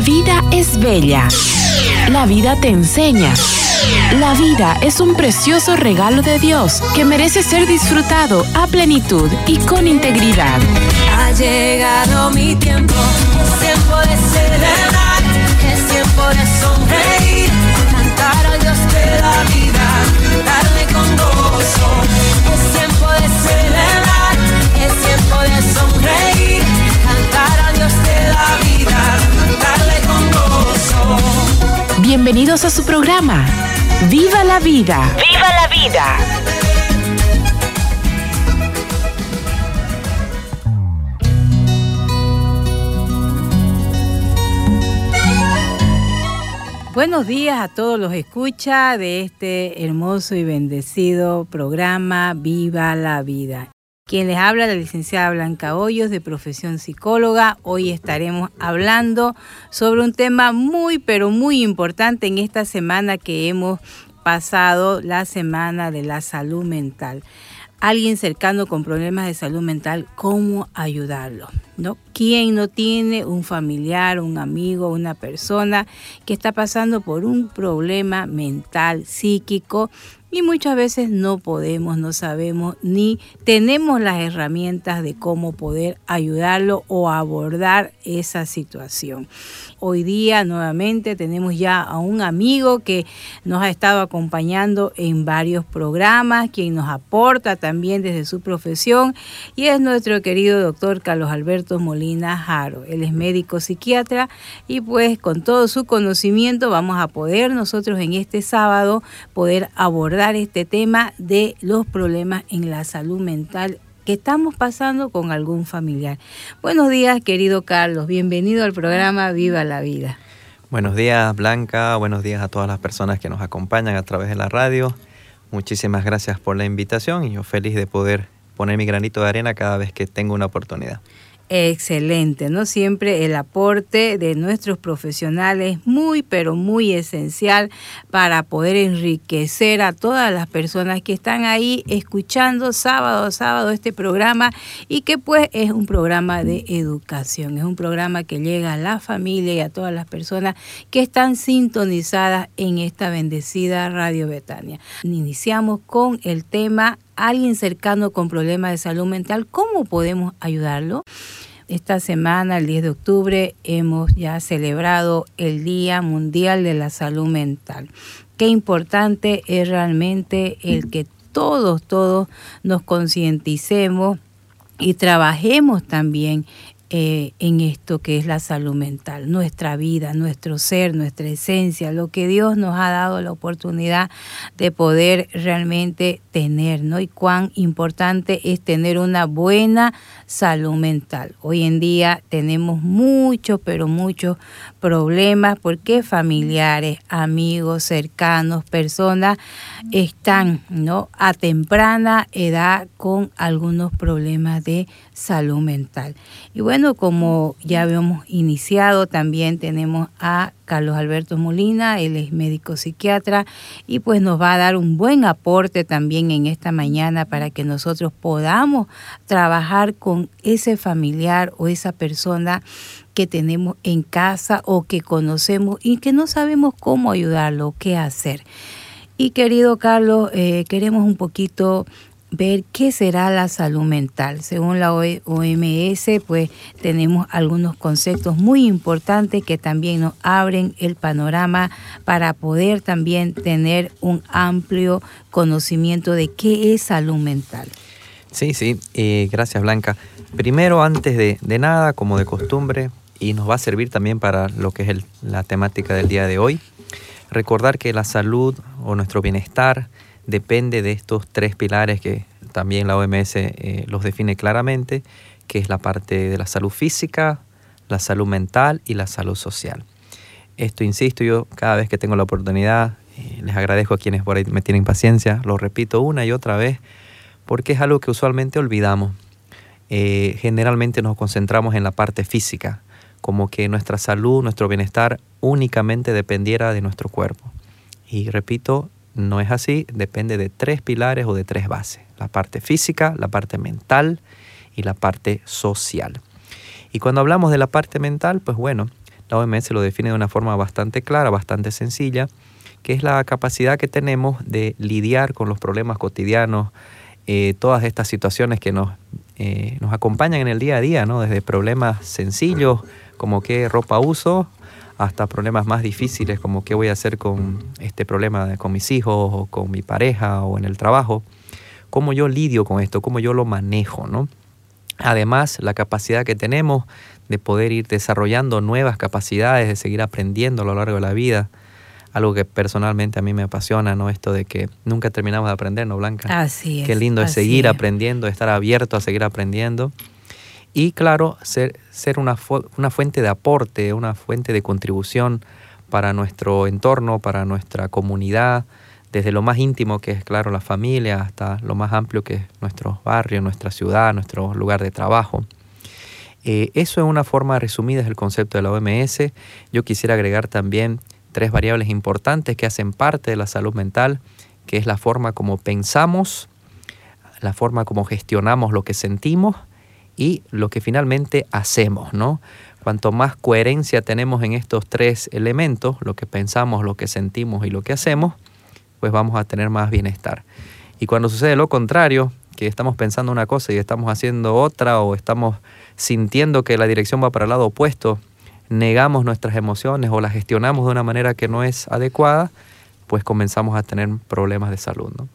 La vida es bella. La vida te enseña. La vida es un precioso regalo de Dios que merece ser disfrutado a plenitud y con integridad. Ha llegado mi tiempo, es tiempo de celebrar, es tiempo de sonreír, cantar al Dios de la vida, Bienvenidos a su programa. ¡Viva la vida! ¡Viva la vida! Buenos días a todos los escucha de este hermoso y bendecido programa Viva la Vida. Quien les habla la licenciada Blanca Hoyos de profesión psicóloga. Hoy estaremos hablando sobre un tema muy pero muy importante en esta semana que hemos pasado, la semana de la salud mental. Alguien cercano con problemas de salud mental, ¿cómo ayudarlo? ¿No? ¿Quién no tiene un familiar, un amigo, una persona que está pasando por un problema mental, psíquico y muchas veces no podemos, no sabemos ni tenemos las herramientas de cómo poder ayudarlo o abordar esa situación. Hoy día nuevamente tenemos ya a un amigo que nos ha estado acompañando en varios programas, quien nos aporta también desde su profesión y es nuestro querido doctor Carlos Alberto Molina Jaro. Él es médico psiquiatra y pues con todo su conocimiento vamos a poder nosotros en este sábado poder abordar este tema de los problemas en la salud mental que estamos pasando con algún familiar. Buenos días, querido Carlos. Bienvenido al programa Viva la Vida. Buenos días, Blanca. Buenos días a todas las personas que nos acompañan a través de la radio. Muchísimas gracias por la invitación y yo feliz de poder poner mi granito de arena cada vez que tengo una oportunidad. Excelente, ¿no? Siempre el aporte de nuestros profesionales muy, pero muy esencial para poder enriquecer a todas las personas que están ahí escuchando sábado a sábado este programa y que pues es un programa de educación, es un programa que llega a la familia y a todas las personas que están sintonizadas en esta bendecida Radio Betania. Iniciamos con el tema alguien cercano con problemas de salud mental, ¿cómo podemos ayudarlo? Esta semana, el 10 de octubre, hemos ya celebrado el Día Mundial de la Salud Mental. Qué importante es realmente el que todos, todos nos concienticemos y trabajemos también eh, en esto que es la salud mental, nuestra vida, nuestro ser, nuestra esencia, lo que Dios nos ha dado la oportunidad de poder realmente tener, ¿no? Y cuán importante es tener una buena salud mental. Hoy en día tenemos muchos, pero muchos problemas porque familiares, amigos, cercanos, personas están, ¿no? A temprana edad con algunos problemas de salud mental. Y bueno, como ya habíamos iniciado, también tenemos a Carlos Alberto Molina, él es médico psiquiatra y pues nos va a dar un buen aporte también en esta mañana para que nosotros podamos trabajar con ese familiar o esa persona que tenemos en casa o que conocemos y que no sabemos cómo ayudarlo, qué hacer. Y querido Carlos, eh, queremos un poquito ver qué será la salud mental. Según la OMS, pues tenemos algunos conceptos muy importantes que también nos abren el panorama para poder también tener un amplio conocimiento de qué es salud mental. Sí, sí, eh, gracias Blanca. Primero, antes de, nada, como de costumbre, y nos va a servir también para lo que es la temática del día de hoy, recordar que la salud o nuestro bienestar, depende de estos tres pilares que también la OMS eh, los define claramente, que es la parte de la salud física, la salud mental y la salud social. Esto, insisto, yo cada vez que tengo la oportunidad, eh, les agradezco a quienes por ahí me tienen paciencia, lo repito una y otra vez, porque es algo que usualmente olvidamos. Eh, generalmente nos concentramos en la parte física, como que nuestra salud, nuestro bienestar únicamente dependiera de nuestro cuerpo. Y repito, no es así, depende de tres pilares o de tres bases, la parte física, la parte mental y la parte social. Y cuando hablamos de la parte mental, pues bueno, la OMS lo define de una forma bastante clara, bastante sencilla, que es la capacidad que tenemos de lidiar con los problemas cotidianos, eh, todas estas situaciones que nos, eh, nos acompañan en el día a día, ¿no? desde problemas sencillos como qué ropa uso, hasta problemas más difíciles como qué voy a hacer con este problema con mis hijos o con mi pareja o en el trabajo, cómo yo lidio con esto, cómo yo lo manejo, ¿no? Además, la capacidad que tenemos de poder ir desarrollando nuevas capacidades, de seguir aprendiendo a lo largo de la vida, algo que personalmente a mí me apasiona, ¿no? Esto de que nunca terminamos de aprender, ¿no, Blanca? Así es. Qué lindo es seguir aprendiendo, estar abierto a seguir aprendiendo. Y claro, ser, ser una, una fuente de aporte, una fuente de contribución para nuestro entorno, para nuestra comunidad, desde lo más íntimo que es, claro, la familia, hasta lo más amplio que es nuestro barrio, nuestra ciudad, nuestro lugar de trabajo. Eh, eso es una forma resumida del concepto de la OMS. Yo quisiera agregar también tres variables importantes que hacen parte de la salud mental, que es la forma como pensamos, la forma como gestionamos lo que sentimos y lo que finalmente hacemos, ¿no? Cuanto más coherencia tenemos en estos tres elementos, lo que pensamos, lo que sentimos y lo que hacemos, pues vamos a tener más bienestar. Y cuando sucede lo contrario, que estamos pensando una cosa y estamos haciendo otra o estamos sintiendo que la dirección va para el lado opuesto, negamos nuestras emociones o las gestionamos de una manera que no es adecuada, pues comenzamos a tener problemas de salud, ¿no?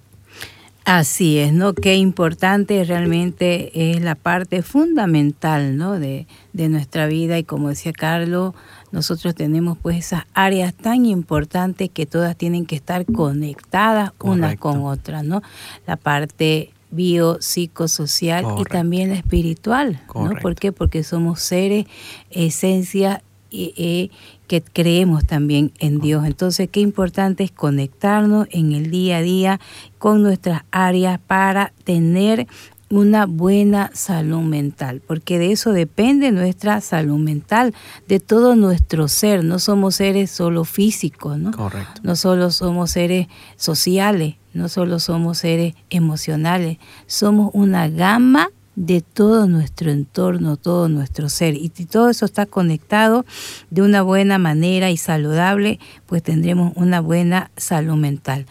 Así es, ¿no? Qué importante realmente es la parte fundamental, ¿no? De, de nuestra vida y como decía Carlos, nosotros tenemos pues esas áreas tan importantes que todas tienen que estar conectadas unas con otras, ¿no? La parte biopsicosocial y también la espiritual, ¿no? ¿Por qué? Porque somos seres, esencia eh, que creemos también en Dios. Entonces, qué importante es conectarnos en el día a día con nuestras áreas para tener una buena salud mental, porque de eso depende nuestra salud mental, de todo nuestro ser. No somos seres solo físicos, ¿no? Correcto. No solo somos seres sociales, no solo somos seres emocionales, somos una gama de todo nuestro entorno, todo nuestro ser. Y si todo eso está conectado de una buena manera y saludable, pues tendremos una buena salud mental.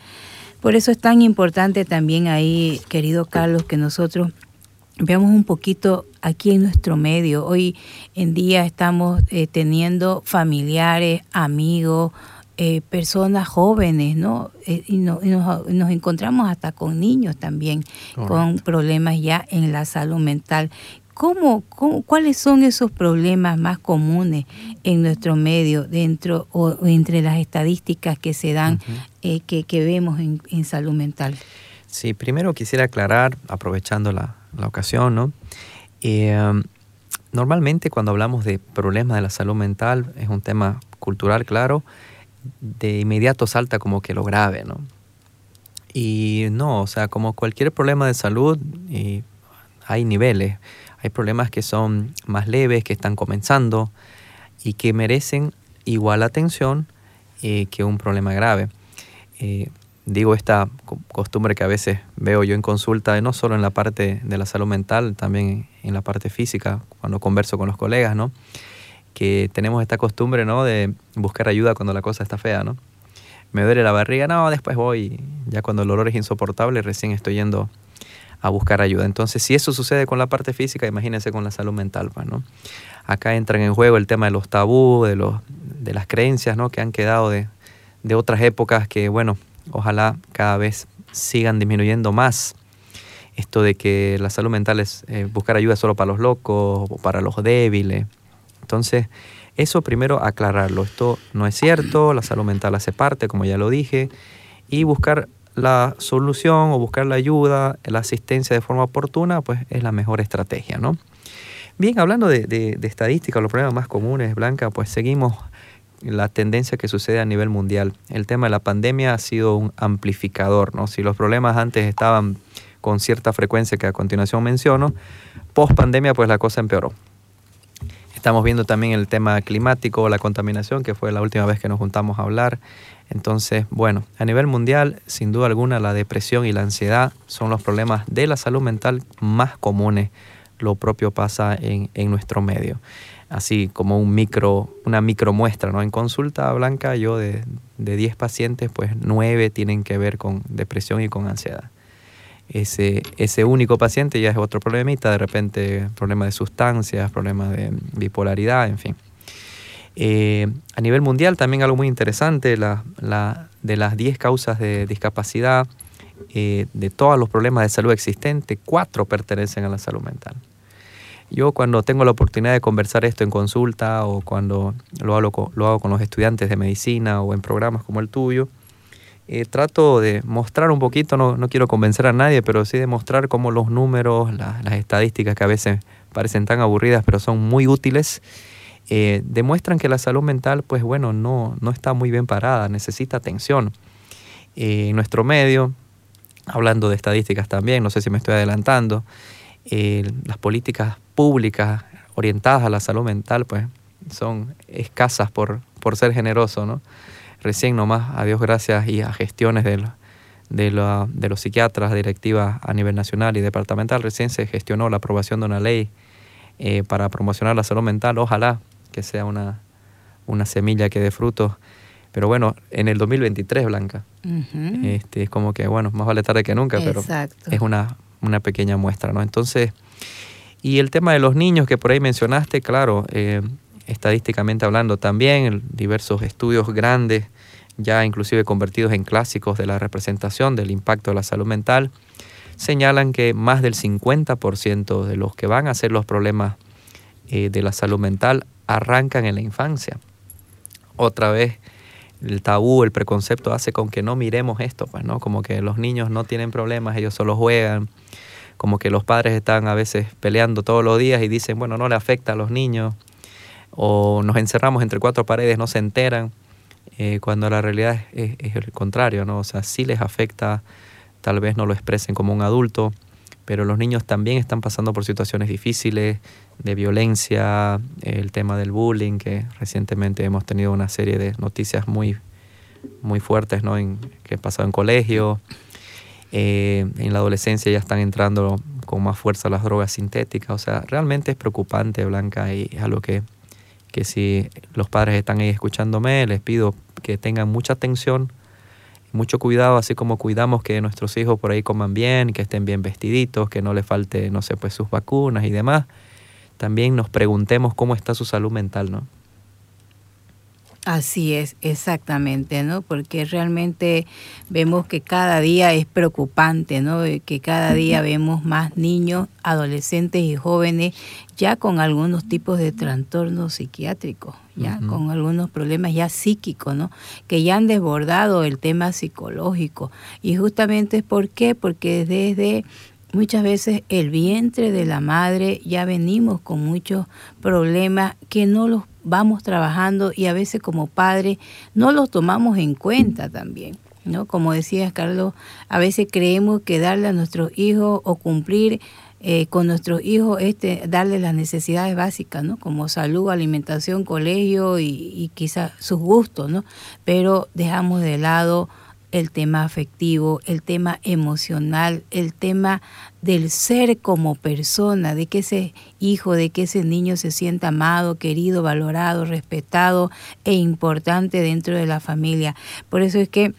Por eso es tan importante también ahí, querido Carlos, que nosotros veamos un poquito aquí en nuestro medio. Hoy en día estamos eh, teniendo familiares, amigos, eh, personas jóvenes, ¿no? Eh, y, nos, encontramos hasta con niños también con problemas ya en la salud mental. ¿Cómo, cuáles son esos problemas más comunes en nuestro medio, dentro o, entre las estadísticas que se dan, eh, que, vemos en, salud mental? Sí, primero quisiera aclarar, aprovechando la, ocasión, ¿no? normalmente cuando hablamos de problemas de la salud mental, es un tema cultural, claro, de inmediato salta como que lo grave, ¿no? Y no, o sea, como cualquier problema de salud, hay niveles. Hay problemas que son más leves, que están comenzando y que merecen igual atención eh, que un problema grave. Eh, digo esta costumbre que a veces veo yo en consulta, no solo en la parte de la salud mental, también en la parte física, cuando converso con los colegas, ¿no? Que tenemos esta costumbre, ¿no? De buscar ayuda cuando la cosa está fea, ¿no? Me duele la barriga, no, después voy. Ya cuando el dolor es insoportable, recién estoy yendo a buscar ayuda. Entonces, si eso sucede con la parte física, imagínense con la salud mental, pues, ¿no? Acá entran en juego el tema de los tabú, de, los, de las creencias, ¿no? Que han quedado de, de otras épocas que, bueno, ojalá cada vez sigan disminuyendo más. Esto de que la salud mental es eh, buscar ayuda solo para los locos o para los débiles. Entonces, eso primero aclararlo. Esto no es cierto, la salud mental hace parte, como ya lo dije, y buscar la solución o buscar la ayuda, la asistencia de forma oportuna, pues es la mejor estrategia, ¿no? Bien, hablando de, estadísticas, los problemas más comunes, Blanca, pues seguimos la tendencia que sucede a nivel mundial. El tema de la pandemia ha sido un amplificador, ¿no? Si los problemas antes estaban con cierta frecuencia que a continuación menciono, post pandemia pues la cosa empeoró. Estamos viendo también el tema climático, la contaminación, que fue la última vez que nos juntamos a hablar. Entonces, bueno, a nivel mundial, sin duda alguna, la depresión y la ansiedad son los problemas de la salud mental más comunes. Lo propio pasa en, nuestro medio. así como un micro, una micro muestra, ¿no? En consulta blanca yo de, de 10 pacientes, pues 9 tienen que ver con depresión y con ansiedad. Ese, ese único paciente ya es otro problemita, de repente problema de sustancias, problema de bipolaridad, en fin. Eh, a nivel mundial también algo muy interesante, la, la, de las 10 causas de discapacidad, eh, de todos los problemas de salud existentes, 4 pertenecen a la salud mental. Yo cuando tengo la oportunidad de conversar esto en consulta o cuando lo con, lo hago con los estudiantes de medicina o en programas como el tuyo, eh, trato de mostrar un poquito, no, no, quiero convencer a nadie, pero sí de mostrar cómo los números, las estadísticas que a veces parecen tan aburridas, pero son muy útiles, eh, demuestran que la salud mental, pues bueno, no, no está muy bien parada, necesita atención. Eh, en nuestro medio, hablando de estadísticas también, no sé si me estoy adelantando, las políticas públicas orientadas a la salud mental, pues son escasas por, por ser generoso, ¿no? Recién nomás, a Dios gracias y a gestiones de, de, de los psiquiatras, directivas a nivel nacional y departamental, recién se gestionó la aprobación de una ley eh, para promocionar la salud mental. Ojalá que sea una, una semilla que dé frutos. Pero bueno, en el 2023, Blanca, este, es como que, bueno, más vale tarde que nunca, pero es una, una pequeña muestra, ¿no? Entonces, y el tema de los niños que por ahí mencionaste, claro, eh, estadísticamente hablando también, diversos estudios grandes, ya inclusive convertidos en clásicos de la representación del impacto de la salud mental, señalan que más del 50% de los que van a ser los problemas eh, de la salud mental arrancan en la infancia. Otra vez, el tabú, el preconcepto hace con que no miremos esto, pues, ¿no? Como que los niños no tienen problemas, ellos solo juegan, como que los padres están a veces peleando todos los días y dicen, bueno, no le afecta a los niños, o nos encerramos entre cuatro paredes, no se enteran, eh, cuando la realidad es, el contrario, ¿no? O sea, sí les afecta, tal vez no lo expresen como un adulto, pero los niños también están pasando por situaciones difíciles, de violencia, el tema del bullying, que recientemente hemos tenido una serie de noticias muy, muy fuertes, ¿no? En, que pasado en colegio, eh, en la adolescencia ya están entrando con más fuerza las drogas sintéticas. O sea, realmente es preocupante, Blanca, y es algo que, que si los padres están ahí escuchándome, les pido que tengan mucha atención, mucho cuidado, así como cuidamos que nuestros hijos por ahí coman bien, que estén bien vestiditos, que no les falte, no sé, pues sus vacunas y demás. También nos preguntemos cómo está su salud mental, ¿no? Así es, exactamente, ¿no? Porque realmente vemos que cada día es preocupante, ¿no? Que cada día vemos más niños, adolescentes y jóvenes ya con algunos tipos de trastornos psiquiátricos, ya con algunos problemas ya psíquicos, ¿no? Que ya han desbordado el tema psicológico. Y justamente es por qué, porque desde muchas veces el vientre de la madre ya venimos con muchos problemas que no los vamos trabajando y a veces como padres no los tomamos en cuenta también. ¿no? Como decías, Carlos, a veces creemos que darle a nuestros hijos o cumplir eh, con nuestros hijos este, darle las necesidades básicas, ¿no? Como salud, alimentación, colegio y, y quizás sus gustos, ¿no? Pero dejamos de lado el tema afectivo, el tema emocional, el tema del ser como persona, de que ese hijo, de que ese niño se sienta amado, querido, valorado, respetado e importante dentro de la familia. Por eso es que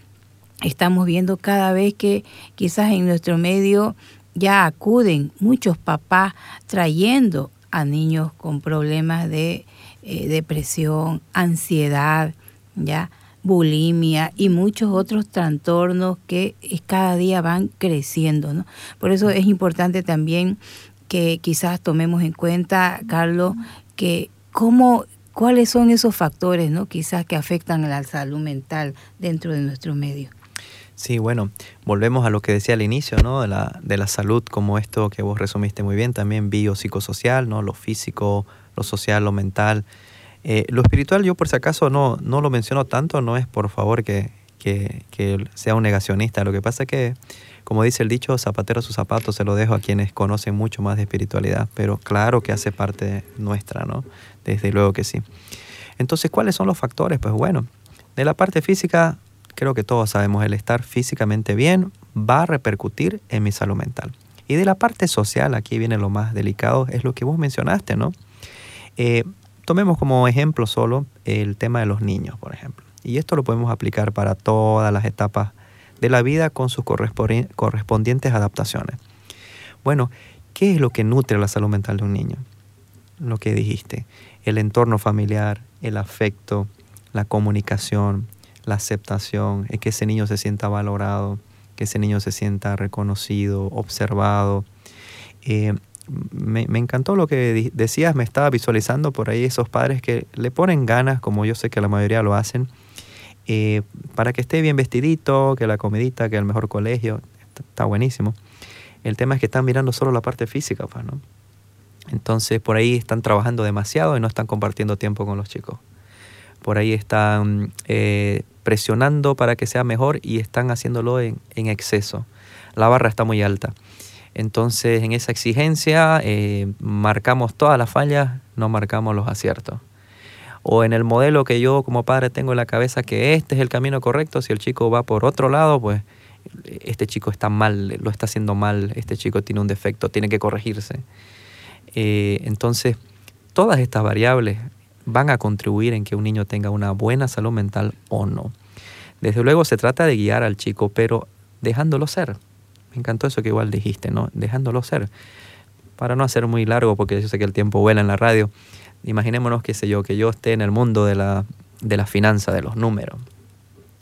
estamos viendo cada vez que quizás en nuestro medio ya acuden muchos papás trayendo a niños con problemas de eh, depresión, ansiedad, ya bulimia y muchos otros trastornos que cada día van creciendo. ¿no? Por eso es importante también que quizás tomemos en cuenta, Carlos, que cómo, cuáles son esos factores ¿no? quizás que afectan a la salud mental dentro de nuestro medio. Sí, bueno, volvemos a lo que decía al inicio, ¿no? De la, de la salud como esto que vos resumiste muy bien, también biopsicosocial, ¿no? Lo físico, lo social, lo mental. Eh, lo espiritual yo por si acaso no, no lo menciono tanto, no es por favor que, sea un negacionista. Lo que pasa es que, como dice el dicho, zapatero a sus zapatos se lo dejo a quienes conocen mucho más de espiritualidad, pero claro que hace parte nuestra, ¿no? Desde luego que sí. Entonces, ¿cuáles son los factores? Pues bueno, de la parte física, creo que todos sabemos, el estar físicamente bien va a repercutir en mi salud mental. Y de la parte social, aquí viene lo más delicado, es lo que vos mencionaste, ¿no? Eh, tomemos como ejemplo solo el tema de los niños, por ejemplo. Y esto lo podemos aplicar para todas las etapas de la vida con sus correspondientes adaptaciones. Bueno, ¿qué es lo que nutre la salud mental de un niño? Lo que dijiste, el entorno familiar, el afecto, la comunicación, la aceptación, es que ese niño se sienta valorado, que ese niño se sienta reconocido, observado. Eh, me, encantó lo que decías, me estaba visualizando por ahí esos padres que le ponen ganas, como yo sé que la mayoría lo hacen, eh, para que esté bien vestidito, que la comidita, que el mejor colegio, está, buenísimo. El tema es que están mirando solo la parte física, pues, ¿no? Entonces por ahí están trabajando demasiado y no están compartiendo tiempo con los chicos. Por ahí están eh, presionando para que sea mejor y están haciéndolo en, exceso. La barra está muy alta. Entonces en esa exigencia eh, marcamos todas las fallas, no marcamos los aciertos o en el modelo que yo como padre tengo en la cabeza que este es el camino correcto, si el chico va por otro lado, pues este chico está mal, lo está haciendo mal, este chico tiene un defecto, tiene que corregirse. Eh, entonces, todas estas variables van a contribuir en que un niño tenga una buena salud mental o no. Desde luego se trata de guiar al chico, pero dejándolo ser. Me encantó eso que igual dijiste, ¿no? Dejándolo ser. Para no hacer muy largo, porque yo sé que el tiempo vuela en la radio, imaginémonos, qué sé yo, que yo esté en el mundo de la, de la finanza, de los números.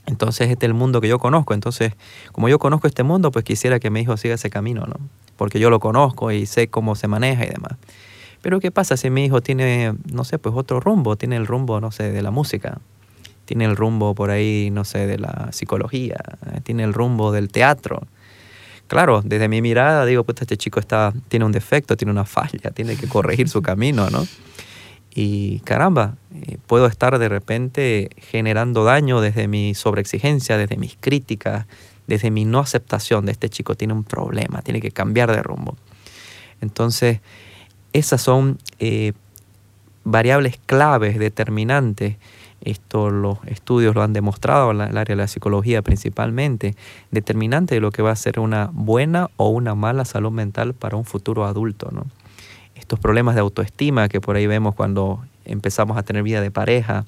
Entonces este es el mundo que yo conozco. Entonces, como yo conozco este mundo, pues quisiera que mi hijo siga ese camino, ¿no? Porque yo lo conozco y sé cómo se maneja y demás. Pero ¿qué pasa si mi hijo tiene, no sé, pues otro rumbo? Tiene el rumbo, no sé, de la música. Tiene el rumbo por ahí, no sé, de la psicología. Tiene el rumbo del teatro. Claro, desde mi mirada digo, pues este chico está, tiene un defecto, tiene una falla, tiene que corregir su camino, ¿no? Y caramba, eh, puedo estar de repente generando daño desde mi sobreexigencia, desde mis críticas, desde mi no aceptación de este chico tiene un problema, tiene que cambiar de rumbo. Entonces, esas son eh, variables claves, determinantes. Esto los estudios lo han demostrado en el área de la psicología principalmente, determinante de lo que va a ser una buena o una mala salud mental para un futuro adulto. ¿no? estos problemas de autoestima que por ahí vemos cuando empezamos a tener vida de pareja,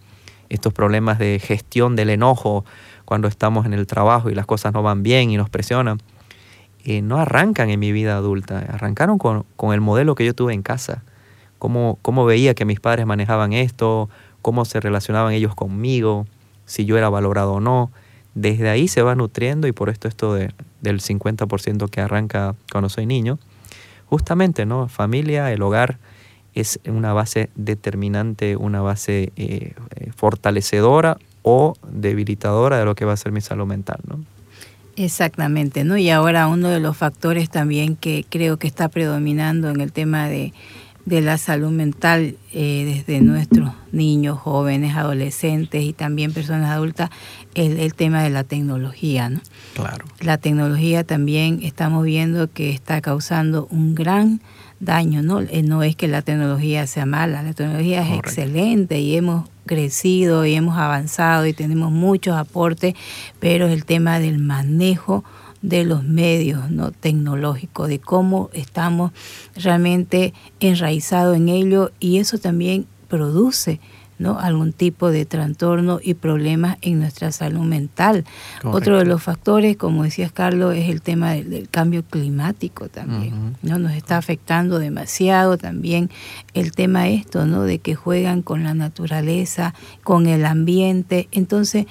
estos problemas de gestión del enojo cuando estamos en el trabajo y las cosas no van bien y nos presionan, eh, no arrancan en mi vida adulta, arrancaron con, el modelo que yo tuve en casa, cómo, cómo veía que mis padres manejaban esto, cómo se relacionaban ellos conmigo, si yo era valorado o no. Desde ahí se va nutriendo y por esto esto de, del 50% que arranca cuando soy niño, justamente, ¿no? Familia, el hogar es una base determinante, una base eh, eh, fortalecedora o debilitadora de lo que va a ser mi salud mental, ¿no? Exactamente, ¿no? Y ahora uno de los factores también que creo que está predominando en el tema de, la salud mental eh, desde nuestros niños, jóvenes, adolescentes y también personas adultas es el tema de la tecnología, ¿no? Claro. La tecnología también estamos viendo que está causando un gran daño, ¿no? Eh, no es que la tecnología sea mala, la tecnología es excelente y hemos crecido y hemos avanzado y tenemos muchos aportes, pero el tema del manejo de los medios no tecnológicos, de cómo estamos realmente enraizados en ello y eso también produce ¿no? algún tipo de trastorno y problemas en nuestra salud mental. Otro de los factores, como decías Carlos, es el tema del, cambio climático también, ¿no? Nos está afectando demasiado también el tema esto, ¿no? De que juegan con la naturaleza, con el ambiente. Entonces,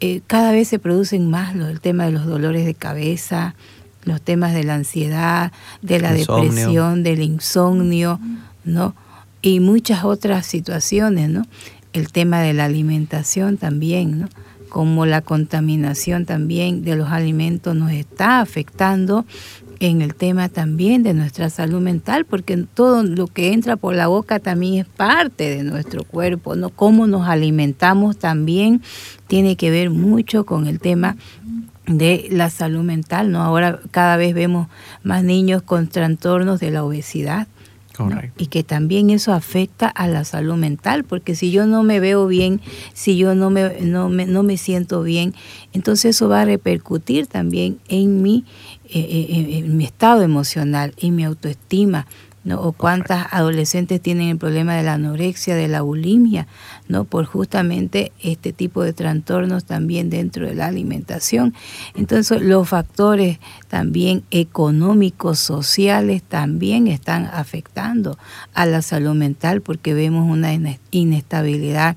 eh, cada vez se producen más lo, el tema de los dolores de cabeza, los temas de la ansiedad, de la depresión, del insomnio, ¿no? Y muchas otras situaciones, ¿no? El tema de la alimentación también, ¿no? Como la contaminación también de los alimentos nos está afectando en el tema también de nuestra salud mental, porque todo lo que entra por la boca también es parte de nuestro cuerpo, ¿no? Cómo nos alimentamos también tiene que ver mucho con el tema de la salud mental, ¿no? Ahora cada vez vemos más niños con trastornos de la obesidad, y que también eso afecta a la salud mental, porque si yo no me veo bien, si yo no me, no me, no me siento bien, entonces eso va a repercutir también en mi, eh, eh, en mi estado emocional, en mi autoestima, ¿no? O cuántas adolescentes tienen el problema de la anorexia, de la bulimia, ¿no? Por justamente este tipo de trastornos también dentro de la alimentación. Entonces, los factores también económicos, sociales, también están afectando a la salud mental porque vemos una inestabilidad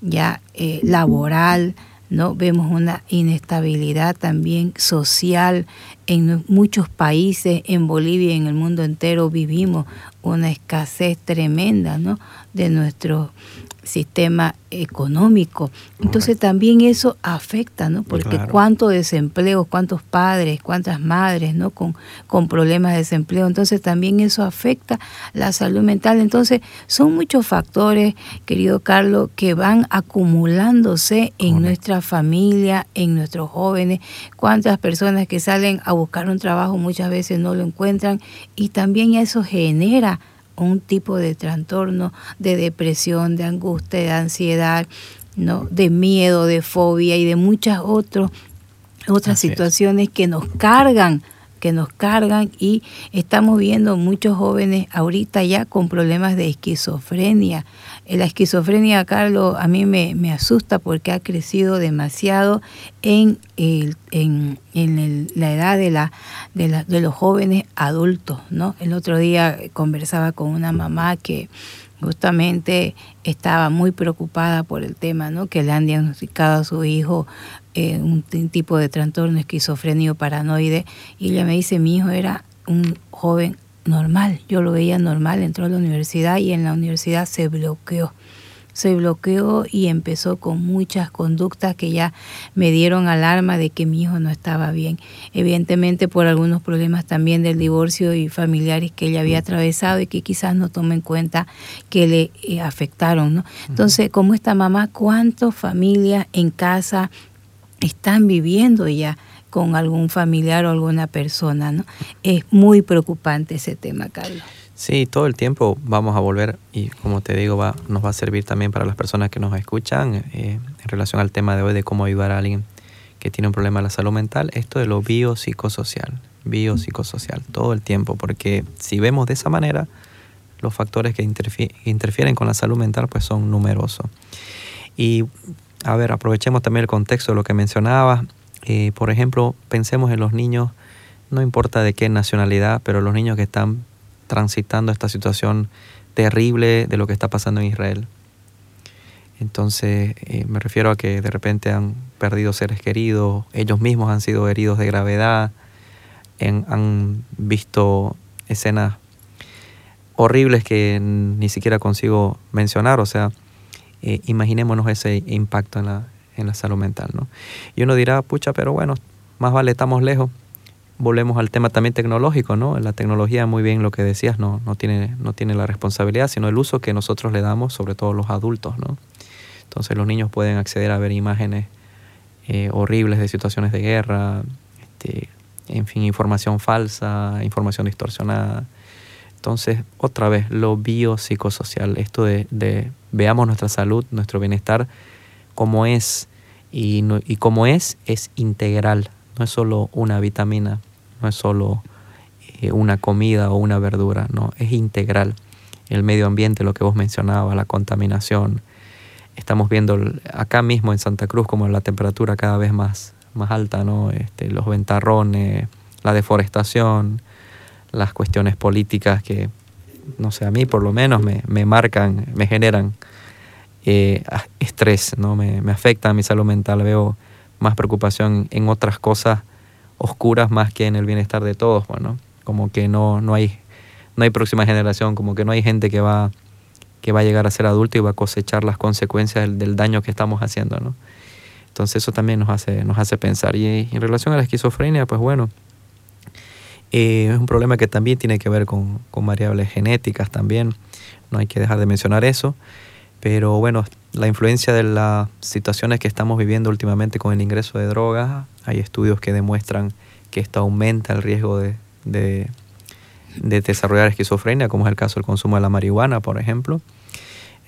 ya eh, laboral, ¿no? Vemos una inestabilidad también social en muchos países, en Bolivia y en el mundo entero vivimos una escasez tremenda, ¿no? De nuestro sistema económico. Entonces también eso afecta, ¿no? Porque cuánto desempleo, cuántos padres, cuántas madres, ¿no? Con, con problemas de desempleo. Entonces también eso afecta la salud mental. Entonces son muchos factores, querido Carlos, que van acumulándose en nuestra familia, en nuestros jóvenes. Cuántas personas que salen a buscar un trabajo muchas veces no lo encuentran y también eso genera un tipo de trastorno de depresión, de angustia, de ansiedad, ¿no? de miedo, de fobia y de muchas otros, otras situaciones que nos cargan que nos cargan y estamos viendo muchos jóvenes ahorita ya con problemas de esquizofrenia. Eh, la esquizofrenia, Carlos, a mí me, asusta porque ha crecido demasiado en, el, en, la edad de, la, de, de los jóvenes adultos. ¿no? El otro día conversaba con una mamá que justamente estaba muy preocupada por el tema, ¿no? Que le han diagnosticado a su hijo eh, un, tipo de trastorno esquizofrénico paranoide y ella me dice, mi hijo era un joven normal, yo lo veía normal, entró a la universidad y en la universidad se bloqueó se bloqueó y empezó con muchas conductas que ya me dieron alarma de que mi hijo no estaba bien. Evidentemente por algunos problemas también del divorcio y familiares que ella había atravesado y que quizás no tome en cuenta que le eh, afectaron. ¿no? Entonces, como esta mamá, ¿cuántas familias en casa están viviendo ya con algún familiar o alguna persona? ¿no? Es muy preocupante ese tema, Carlos. Sí, todo el tiempo vamos a volver y como te digo, va, nos va a servir también para las personas que nos escuchan eh, en relación al tema de hoy de cómo ayudar a alguien que tiene un problema de la salud mental, esto de lo biopsicosocial, biopsicosocial, todo el tiempo, porque si vemos de esa manera, los factores que interfieren con la salud mental pues son numerosos. Y a ver, aprovechemos también el contexto de lo que mencionaba. Eh, por ejemplo, pensemos en los niños, no importa de qué nacionalidad, pero los niños que están transitando esta situación terrible de lo que está pasando en Israel. Entonces eh, me refiero a que de repente han perdido seres queridos, ellos mismos han sido heridos de gravedad, han visto escenas horribles que ni siquiera consigo mencionar, o sea, eh, imaginémonos ese impacto en la, en la salud mental. ¿no? Y uno dirá, pucha, pero bueno, más vale estamos lejos volvemos al tema también tecnológico, ¿no? La tecnología, muy bien lo que decías, no, no, tiene, no tiene la responsabilidad, sino el uso que nosotros le damos, sobre todo los adultos, ¿no? Entonces los niños pueden acceder a ver imágenes eh, horribles de situaciones de guerra, este, en fin, información falsa, información distorsionada. Entonces, otra vez, lo biopsicosocial, esto de, de veamos nuestra salud, nuestro bienestar, como es, y, y como es, es integral, no es solo una vitamina, no es solo eh, una comida o una verdura, no, es integral. El medio ambiente, lo que vos mencionabas, la contaminación. Estamos viendo acá mismo en Santa Cruz como la temperatura cada vez más, más alta, ¿no? Este, los ventarrones, la deforestación, las cuestiones políticas que, no sé, a mí por lo menos me, me marcan, me generan eh, estrés, ¿no? Me, me afecta a mi salud mental. Veo más preocupación en otras cosas oscuras más que en el bienestar de todos, bueno, como que no, no hay no hay próxima generación, como que no hay gente que va que va a llegar a ser adulto y va a cosechar las consecuencias del, daño que estamos haciendo, ¿no? Entonces eso también nos hace, nos hace pensar. Y en relación a la esquizofrenia, pues bueno, eh, es un problema que también tiene que ver con, con variables genéticas también, no hay que dejar de mencionar eso. Pero bueno, la influencia de las situaciones que estamos viviendo últimamente con el ingreso de drogas, hay estudios que demuestran que esto aumenta el riesgo de, de, desarrollar esquizofrenia, como es el caso del consumo de la marihuana, por ejemplo.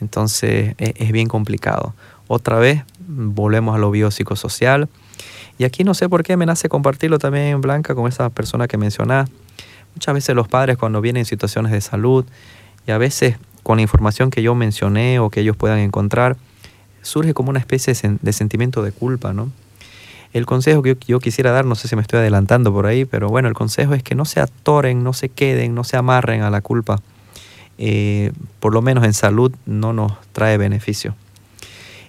Entonces es, es bien complicado. Otra vez, volvemos a lo biopsicosocial. Y aquí no sé por qué me nace compartirlo también, Blanca, con esa persona que mencionás, Muchas veces los padres cuando vienen en situaciones de salud y a veces con la información que yo mencioné o que ellos puedan encontrar, surge como una especie de sentimiento de culpa, ¿no? El consejo que yo, quisiera dar, no sé si me estoy adelantando por ahí, pero bueno, el consejo es que no se atoren, no se queden, no se amarren a la culpa. Eh, por lo menos en salud no nos trae beneficio.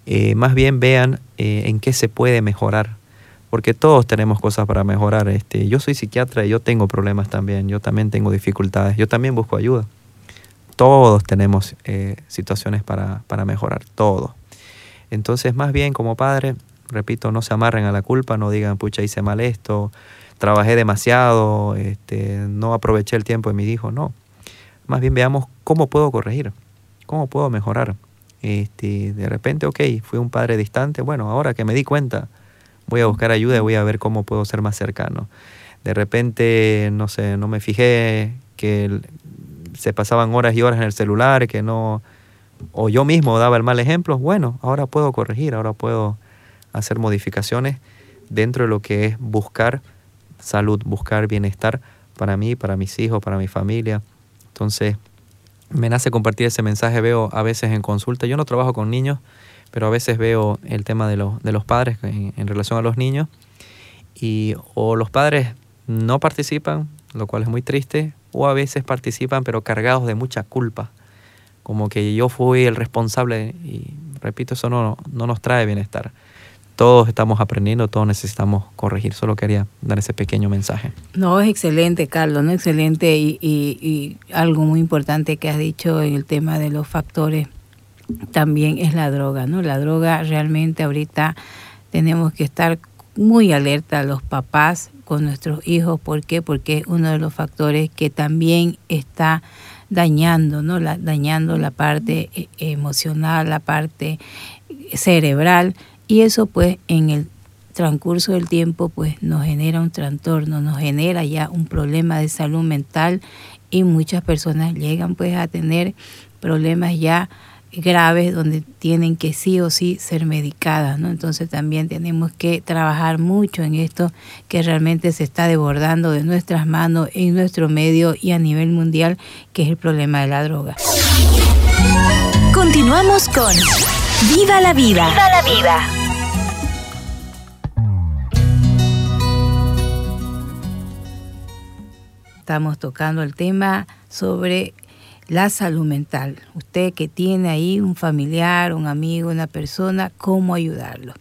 Eh, más bien vean eh, en qué se puede mejorar, porque todos tenemos cosas para mejorar. Este, yo soy psiquiatra y yo tengo problemas también, yo también tengo dificultades, yo también busco ayuda. Todos tenemos situaciones para, para mejorar, todos. Entonces, más bien como padre, repito, no se amarren a la culpa, no digan, pucha, hice mal esto, trabajé demasiado, este, no aproveché el tiempo de mi hijo, no. Más bien veamos cómo puedo corregir, cómo puedo mejorar. Este, de repente, ok, fui un padre distante, bueno, ahora que me di cuenta, voy a buscar ayuda y voy a ver cómo puedo ser más cercano. De repente, no sé, no me fijé que se pasaban horas y horas en el celular, que no, o yo mismo daba el mal ejemplo, bueno, ahora puedo corregir, ahora puedo hacer modificaciones dentro de lo que es buscar salud, buscar bienestar para mí, para mis hijos, para mi familia. Entonces, me nace compartir ese mensaje, veo a veces en consulta, yo no trabajo con niños, pero a veces veo el tema de, los, de los padres en, en, relación a los niños y o los padres no participan, lo cual es muy triste, o a veces participan pero cargados de mucha culpa, como que yo fui el responsable y repito, eso no, no nos trae bienestar todos estamos aprendiendo, todos necesitamos corregir. Solo quería dar ese pequeño mensaje. No, es excelente, Carlos, no excelente y, y, algo muy importante que has dicho en el tema de los factores también es la droga, ¿no? La droga realmente ahorita tenemos que estar muy alerta a los papás con nuestros hijos. ¿Por qué? Porque es uno de los factores que también está dañando, ¿no? La, dañando la parte eh, emocional, la parte cerebral y eso pues en el transcurso del tiempo pues nos genera un trastorno, nos genera ya un problema de salud mental y muchas personas llegan pues a tener problemas ya graves donde tienen que sí o sí ser medicadas, ¿no? Entonces también tenemos que trabajar mucho en esto que realmente se está desbordando de nuestras manos en nuestro medio y a nivel mundial, que es el problema de la droga. Continuamos con Viva la vida. Viva la vida. Estamos tocando el tema sobre la salud mental. Usted que tiene ahí un familiar, un amigo, una persona, cómo ayudarlo.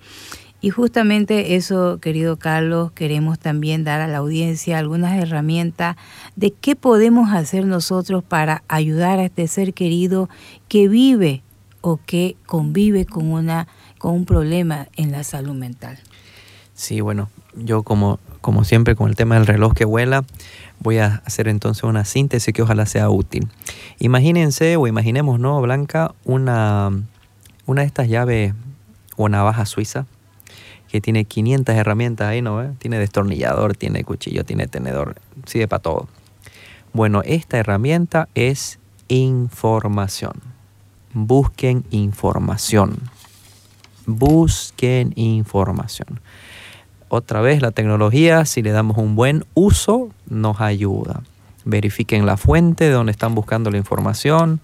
Y justamente eso, querido Carlos, queremos también dar a la audiencia algunas herramientas de qué podemos hacer nosotros para ayudar a este ser querido que vive o que convive con, una, con un problema en la salud mental. Sí, bueno, yo como, como siempre con el tema del reloj que vuela, voy a hacer entonces una síntesis que ojalá sea útil. Imagínense o imaginemos, ¿no, Blanca? Una, una de estas llaves o navaja suiza que tiene 500 herramientas ahí, ¿no? Tiene destornillador, tiene cuchillo, tiene tenedor, sirve para todo. Bueno, esta herramienta es información busquen información. Busquen información. Otra vez la tecnología, si le damos un buen uso, nos ayuda. Verifiquen la fuente de donde están buscando la información.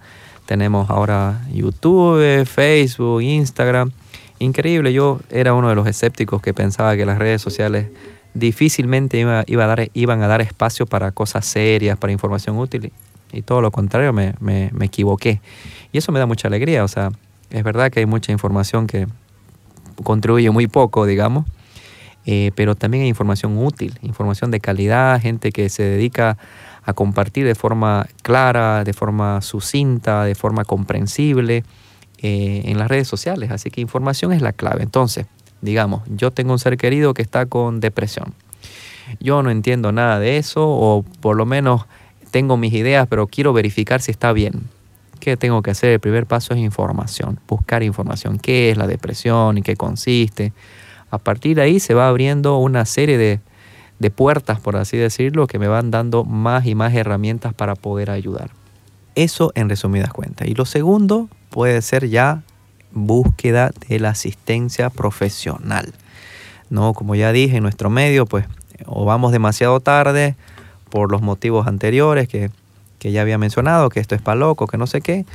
Tenemos ahora YouTube, Facebook, Instagram. Increíble, yo era uno de los escépticos que pensaba que las redes sociales difícilmente iba, a dar, iban a dar espacio para cosas serias, para información útil. Y todo lo contrario, me, me, me equivoqué. Y eso me da mucha alegría, o sea, es verdad que hay mucha información que contribuye muy poco, digamos, eh, pero también hay información útil, información de calidad, gente que se dedica a compartir de forma clara, de forma sucinta, de forma comprensible eh, en las redes sociales. Así que información es la clave. Entonces, digamos, yo tengo un ser querido que está con depresión. Yo no entiendo nada de eso, o por lo menos tengo mis ideas, pero quiero verificar si está bien. ¿Qué tengo que hacer? El primer paso es información, buscar información, qué es la depresión y qué consiste. A partir de ahí se va abriendo una serie de, de puertas, por así decirlo, que me van dando más y más herramientas para poder ayudar. Eso en resumidas cuentas. Y lo segundo puede ser ya búsqueda de la asistencia profesional. No, como ya dije, en nuestro medio, pues o vamos demasiado tarde por los motivos anteriores que, que ya había mencionado, que esto es para loco, que no sé qué,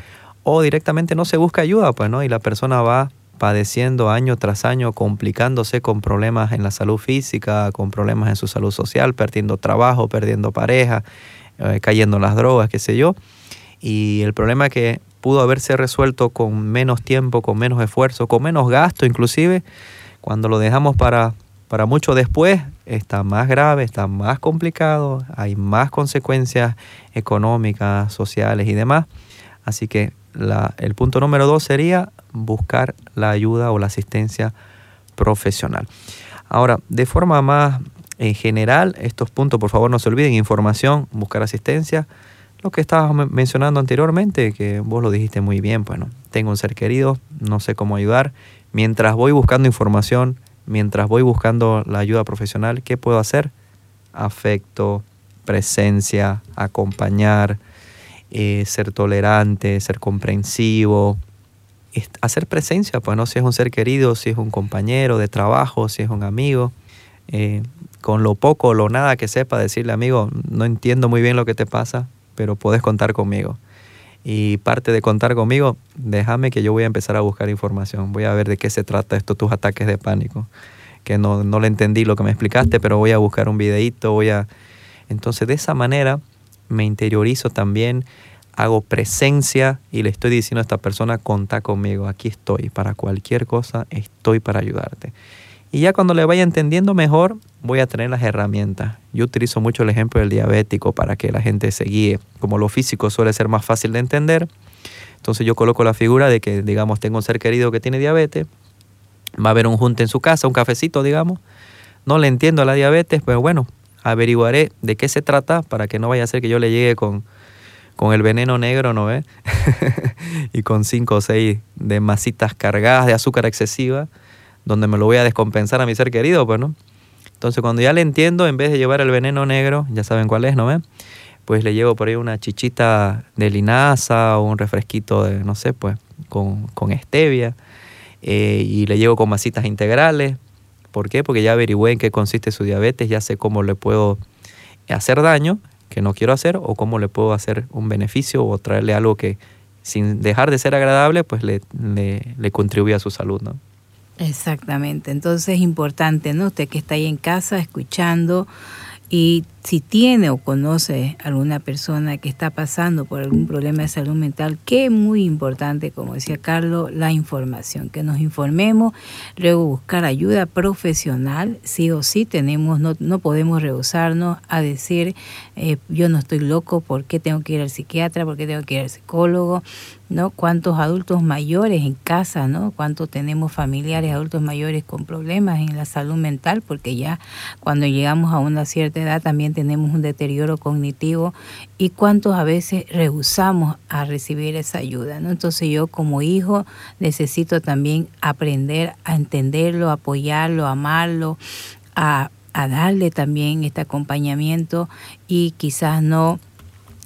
o directamente no se busca ayuda, pues, ¿no? Y la persona va padeciendo año tras año, complicándose con problemas en la salud física, con problemas en su salud social, perdiendo trabajo, perdiendo pareja, eh, cayendo en las drogas, qué sé yo. Y el problema que pudo haberse resuelto con menos tiempo, con menos esfuerzo, con menos gasto inclusive, cuando lo dejamos para, para mucho después, está más grave, está más complicado, hay más consecuencias económicas, sociales y demás. Así que el punto número dos sería buscar la ayuda o la asistencia profesional. Ahora, de forma más en general, estos puntos, por favor, no se olviden, información, buscar asistencia. Lo que estabas mencionando anteriormente, que vos lo dijiste muy bien, bueno, tengo un ser querido, no sé cómo ayudar. Mientras voy buscando información, mientras voy buscando la ayuda profesional, ¿qué puedo hacer? Afecto, presencia, acompañar, eh, ser tolerante, ser comprensivo, hacer presencia, pues no si es un ser querido, si es un compañero de trabajo, si es un amigo, eh, con lo poco o lo nada que sepa, decirle amigo, no entiendo muy bien lo que te pasa, pero puedes contar conmigo. Y parte de contar conmigo, déjame que yo voy a empezar a buscar información, voy a ver de qué se trata esto, tus ataques de pánico, que no, no le entendí lo que me explicaste, pero voy a buscar un videito, voy a... Entonces de esa manera me interiorizo también, hago presencia y le estoy diciendo a esta persona, contá conmigo, aquí estoy, para cualquier cosa estoy para ayudarte. Y ya cuando le vaya entendiendo mejor, voy a tener las herramientas. Yo utilizo mucho el ejemplo del diabético para que la gente se guíe. Como lo físico suele ser más fácil de entender, entonces yo coloco la figura de que, digamos, tengo un ser querido que tiene diabetes, va a haber un junte en su casa, un cafecito, digamos. No le entiendo a la diabetes, pero bueno, averiguaré de qué se trata para que no vaya a ser que yo le llegue con, con el veneno negro, ¿no ve? y con cinco o seis de masitas cargadas de azúcar excesiva, donde me lo voy a descompensar a mi ser querido, pues, ¿no? Entonces, cuando ya le entiendo, en vez de llevar el veneno negro, ya saben cuál es, ¿no ve? Pues le llevo por ahí una chichita de linaza o un refresquito de, no sé, pues, con, con stevia. Eh, y le llevo con masitas integrales ¿Por qué? Porque ya averigüé en qué consiste su diabetes, ya sé cómo le puedo hacer daño, que no quiero hacer, o cómo le puedo hacer un beneficio o traerle algo que sin dejar de ser agradable, pues le, le, contribuye a su salud, ¿no? Exactamente, entonces es importante, ¿no? Usted que está ahí en casa escuchando y si tiene o conoce alguna persona que está pasando por algún problema de salud mental, que es muy importante, como decía Carlos, la información, que nos informemos, luego buscar ayuda profesional, sí o sí tenemos, no, no podemos rehusarnos a decir, eh, yo no estoy loco, ¿por qué tengo que ir al psiquiatra? ¿Por qué tengo que ir al psicólogo? ¿no? Cuántos adultos mayores en casa, ¿no? Cuántos tenemos familiares adultos mayores con problemas en la salud mental, porque ya cuando llegamos a una cierta edad también tenemos un deterioro cognitivo y cuántos a veces rehusamos a recibir esa ayuda, ¿no? Entonces yo como hijo necesito también aprender a entenderlo, apoyarlo, amarlo, a, a darle también este acompañamiento y quizás no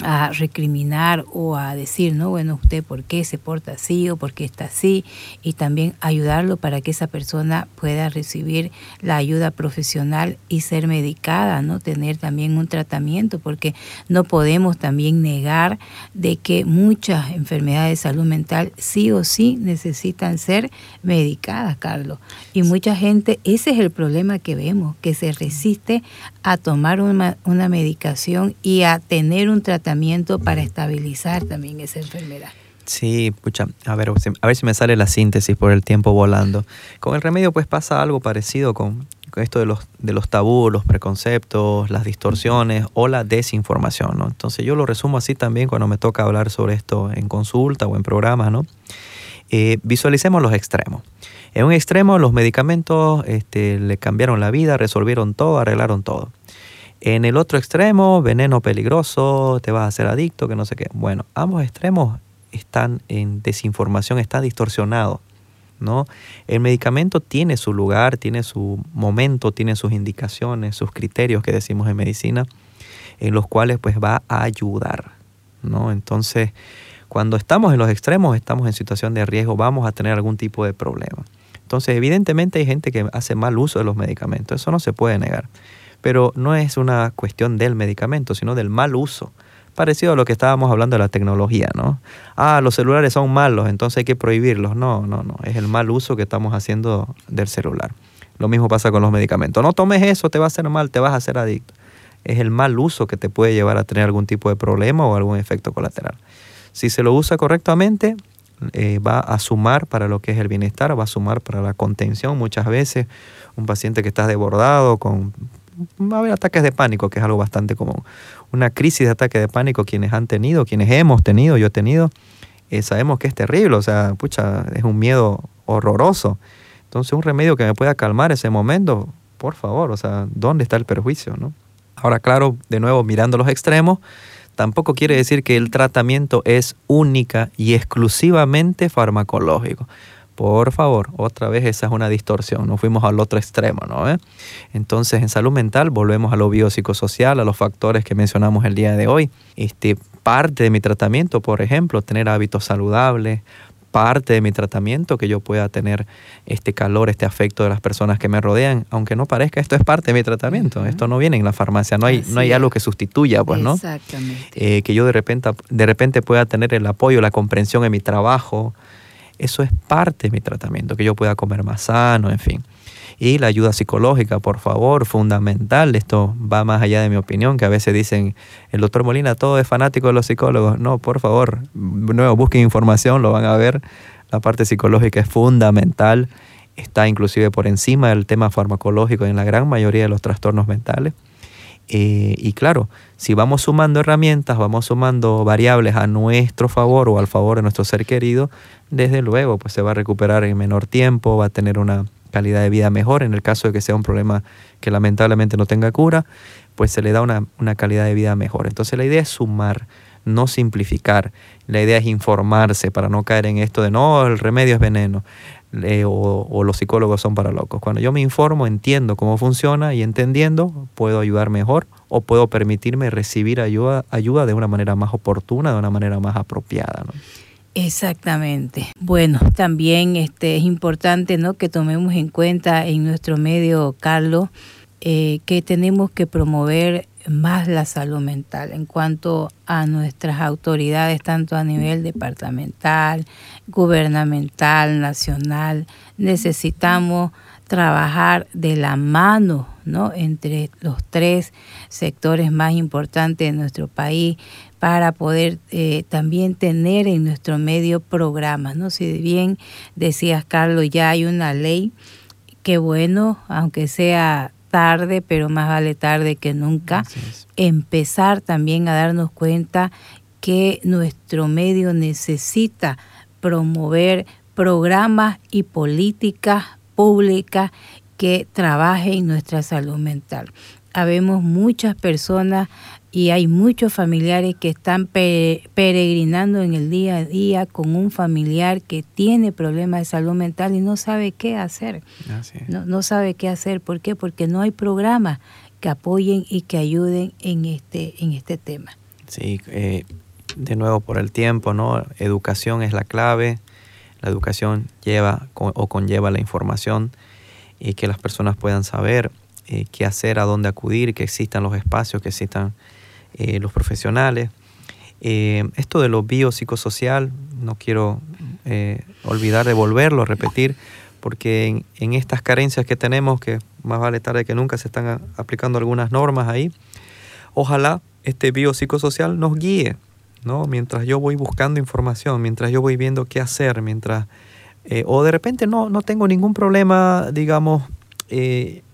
a recriminar o a decir, no, bueno, usted por qué se porta así o por qué está así, y también ayudarlo para que esa persona pueda recibir la ayuda profesional y ser medicada, ¿no? Tener también un tratamiento, porque no podemos también negar de que muchas enfermedades de salud mental sí o sí necesitan ser medicadas, Carlos. Y mucha gente, ese es el problema que vemos, que se resiste a tomar una, una medicación y a tener un tratamiento para estabilizar también esa enfermedad. Sí, pucha, a ver, a ver si me sale la síntesis por el tiempo volando. Con el remedio pues pasa algo parecido con, esto de los, de los tabús, los preconceptos, las distorsiones o la desinformación, ¿no? Entonces yo lo resumo así también cuando me toca hablar sobre esto en consulta o en programas, ¿no? Eh, visualicemos los extremos. En un extremo los medicamentos este, le cambiaron la vida, resolvieron todo, arreglaron todo. En el otro extremo, veneno peligroso, te vas a hacer adicto, que no sé qué. Bueno, ambos extremos están en desinformación, está distorsionado. ¿no? El medicamento tiene su lugar, tiene su momento, tiene sus indicaciones, sus criterios que decimos en medicina, en los cuales pues va a ayudar. ¿no? Entonces, cuando estamos en los extremos, estamos en situación de riesgo, vamos a tener algún tipo de problema. Entonces, evidentemente hay gente que hace mal uso de los medicamentos, eso no se puede negar. Pero no es una cuestión del medicamento, sino del mal uso. Parecido a lo que estábamos hablando de la tecnología, ¿no? Ah, los celulares son malos, entonces hay que prohibirlos. No, no, no, es el mal uso que estamos haciendo del celular. Lo mismo pasa con los medicamentos. No tomes eso, te va a hacer mal, te vas a hacer adicto. Es el mal uso que te puede llevar a tener algún tipo de problema o algún efecto colateral. Si se lo usa correctamente, eh, va a sumar para lo que es el bienestar, va a sumar para la contención. Muchas veces un paciente que está desbordado con va a haber ataques de pánico, que es algo bastante común. Una crisis de ataque de pánico, quienes han tenido, quienes hemos tenido, yo he tenido, eh, sabemos que es terrible, o sea, pucha, es un miedo horroroso. Entonces, un remedio que me pueda calmar ese momento, por favor, o sea, ¿dónde está el perjuicio? ¿no? Ahora, claro, de nuevo, mirando los extremos, tampoco quiere decir que el tratamiento es única y exclusivamente farmacológico. Por favor, otra vez esa es una distorsión, nos fuimos al otro extremo, ¿no? ¿Eh? Entonces, en salud mental volvemos a lo biopsicosocial, a los factores que mencionamos el día de hoy. Este, parte de mi tratamiento, por ejemplo, tener hábitos saludables, parte de mi tratamiento, que yo pueda tener este calor, este afecto de las personas que me rodean, aunque no parezca, esto es parte de mi tratamiento, esto no viene en la farmacia, no hay, no hay algo que sustituya, pues, ¿no? Exactamente. Eh, que yo de repente, de repente pueda tener el apoyo, la comprensión en mi trabajo, eso es parte de mi tratamiento, que yo pueda comer más sano, en fin. Y la ayuda psicológica, por favor, fundamental. Esto va más allá de mi opinión, que a veces dicen, el doctor Molina, todo es fanático de los psicólogos. No, por favor, nuevo, busquen información, lo van a ver. La parte psicológica es fundamental, está inclusive por encima del tema farmacológico en la gran mayoría de los trastornos mentales. Eh, y claro, si vamos sumando herramientas, vamos sumando variables a nuestro favor o al favor de nuestro ser querido, desde luego pues se va a recuperar en menor tiempo, va a tener una calidad de vida mejor. En el caso de que sea un problema que lamentablemente no tenga cura, pues se le da una, calidad de vida mejor. Entonces la idea es sumar, no simplificar. La idea es informarse para no caer en esto de no, el remedio es veneno. Eh, o, los psicólogos son para locos. Cuando yo me informo, entiendo cómo funciona y entendiendo puedo ayudar mejor o puedo permitirme recibir ayuda, ayuda de una manera más oportuna, de una manera más apropiada. ¿no? Exactamente. Bueno, también este, es importante ¿no? que tomemos en cuenta en nuestro medio, Carlos, eh, que tenemos que promover más la salud mental en cuanto a nuestras autoridades, tanto a nivel departamental, gubernamental, nacional. Necesitamos trabajar de la mano ¿no? entre los tres sectores más importantes de nuestro país para poder eh, también tener en nuestro medio programas. ¿no? Si bien decías, Carlos, ya hay una ley, que bueno, aunque sea tarde, pero más vale tarde que nunca, empezar también a darnos cuenta que nuestro medio necesita promover programas y políticas públicas que trabajen nuestra salud mental. Habemos muchas personas y hay muchos familiares que están peregrinando en el día a día con un familiar que tiene problemas de salud mental y no sabe qué hacer. No, no sabe qué hacer. ¿Por qué? Porque no hay programas que apoyen y que ayuden en este, en este tema. Sí, eh, de nuevo por el tiempo, ¿no? Educación es la clave. La educación lleva o conlleva la información y que las personas puedan saber eh, qué hacer, a dónde acudir, que existan los espacios, que existan eh, los profesionales. Eh, esto de lo biopsicosocial, no quiero eh, olvidar de volverlo a repetir, porque en, estas carencias que tenemos, que más vale tarde que nunca se están aplicando algunas normas ahí, ojalá este biopsicosocial nos guíe, ¿no? Mientras yo voy buscando información, mientras yo voy viendo qué hacer, mientras... o de repente no, no tengo ningún problema, digamos,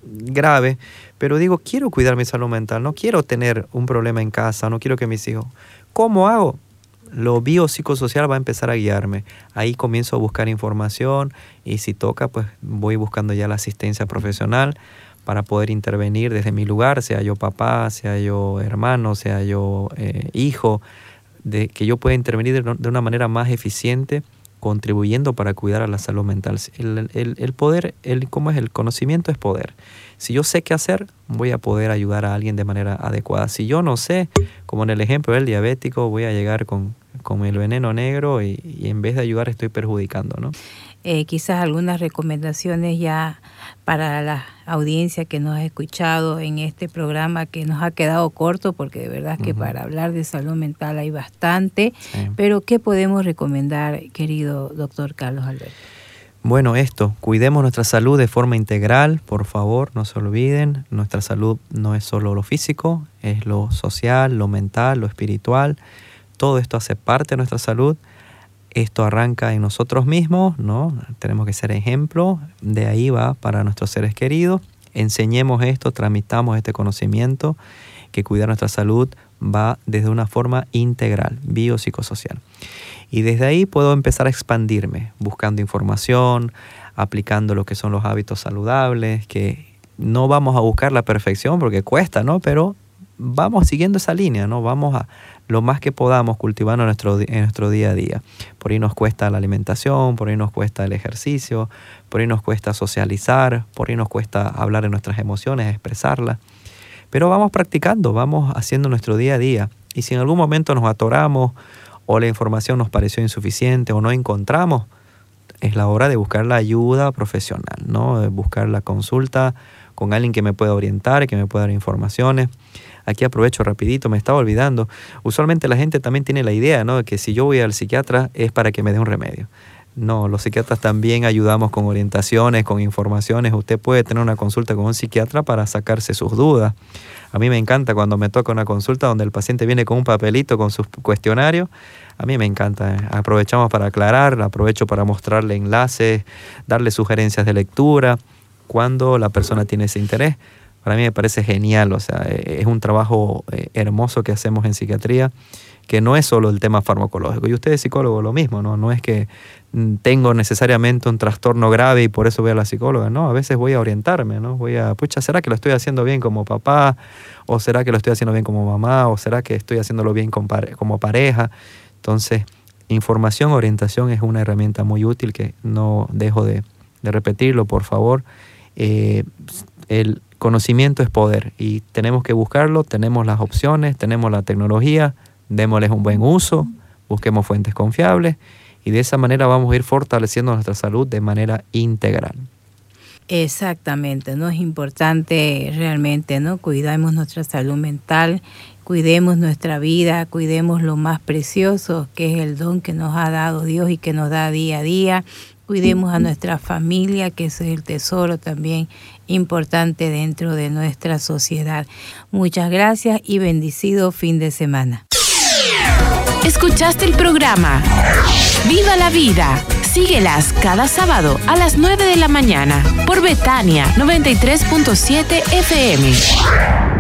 grave, pero digo, quiero cuidar mi salud mental, no quiero tener un problema en casa, no quiero que mis hijos... ¿Cómo hago? Lo biopsicosocial va a empezar a guiarme. Ahí comienzo a buscar información y si toca, pues voy buscando ya la asistencia profesional para poder intervenir desde mi lugar, sea yo papá, sea yo hermano, sea yo eh, hijo, de que yo pueda intervenir de una manera más eficiente contribuyendo para cuidar a la salud mental. El, el, el, poder, el, ¿cómo es? El conocimiento es poder. Si yo sé qué hacer, voy a poder ayudar a alguien de manera adecuada. Si yo no sé, como en el ejemplo del diabético, voy a llegar con, con el veneno negro y, y, en vez de ayudar estoy perjudicando, ¿no? eh, quizás algunas recomendaciones ya para la audiencia que nos ha escuchado en este programa que nos ha quedado corto porque de verdad que para hablar de salud mental hay bastante, pero ¿qué podemos recomendar, querido doctor Carlos Alberto? Bueno, esto, cuidemos nuestra salud de forma integral, por favor, no se olviden, nuestra salud no es solo lo físico, es lo social, lo mental, lo espiritual, todo esto hace parte de nuestra salud, esto arranca en nosotros mismos, ¿no? Tenemos que ser ejemplo, de ahí va para nuestros seres queridos, enseñemos esto, tramitamos este conocimiento, que cuidar nuestra salud va desde una forma integral, biopsicosocial. Y desde ahí puedo empezar a expandirme, buscando información, aplicando lo que son los hábitos saludables, que no vamos a buscar la perfección porque cuesta, ¿no? Pero vamos siguiendo esa línea, ¿no? Vamos a lo más que podamos cultivando en nuestro, en nuestro día a día. Por ahí nos cuesta la alimentación, por ahí nos cuesta el ejercicio, por ahí nos cuesta socializar, por ahí nos cuesta hablar de nuestras emociones, expresarlas. Pero vamos practicando, vamos haciendo nuestro día a día. Y si en algún momento nos atoramos o la información nos pareció insuficiente o no encontramos, es la hora de buscar la ayuda profesional, ¿no? De buscar la consulta con alguien que me pueda orientar, que me pueda dar informaciones. Aquí aprovecho rapidito, me estaba olvidando. Usualmente la gente también tiene la idea, ¿no? De que si yo voy al psiquiatra es para que me dé un remedio. No, los psiquiatras también ayudamos con orientaciones, con informaciones. Usted puede tener una consulta con un psiquiatra para sacarse sus dudas. A mí me encanta cuando me toca una consulta donde el paciente viene con un papelito con su cuestionario. A mí me encanta. Aprovechamos para aclarar, aprovecho para mostrarle enlaces, darle sugerencias de lectura cuando la persona tiene ese interés. Para mí me parece genial, o sea, e, es un trabajo eh, hermoso que hacemos en psiquiatría que no es solo el tema farmacológico. Y usted es psicólogo, lo mismo, ¿no? No es que mm, tengo necesariamente un trastorno grave y por eso voy a la psicóloga, ¿no? A veces voy a orientarme, ¿no? Voy a, pucha, ¿será que lo estoy haciendo bien como papá? ¿O será que lo estoy haciendo bien como mamá? ¿O será que estoy haciéndolo bien como pareja? Entonces, información, orientación es una herramienta muy útil que no dejo de, repetirlo, por favor. Eh, el conocimiento es poder y tenemos que buscarlo, tenemos las opciones, tenemos la tecnología, démosles un buen uso, busquemos fuentes confiables y de esa manera vamos a ir fortaleciendo nuestra salud de manera integral. Exactamente, ¿no? Es importante realmente, ¿no? Cuidamos nuestra salud mental, cuidemos nuestra vida, cuidemos lo más precioso que es el don que nos ha dado Dios y que nos da día a día. Cuidemos a nuestra familia, que es el tesoro también importante dentro de nuestra sociedad. Muchas gracias y bendecido fin de semana. Escuchaste el programa Viva la Vida. Síguelas cada sábado a las 9 de la mañana por Betania 93.7 FM.